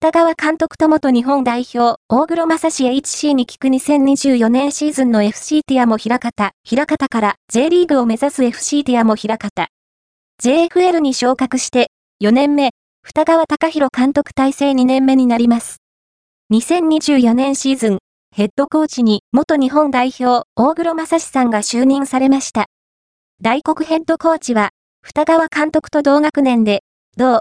二川監督と元日本代表、大黒正史 HC に聞く2024年シーズンの FC ティアも平方、平方から J リーグを目指す FC ティアも平方。JFL に昇格して、4年目、二川隆弘監督体制2年目になります。2024年シーズン、ヘッドコーチに元日本代表、大黒正史さんが就任されました。大黒ヘッドコーチは、二川監督と同学年で、同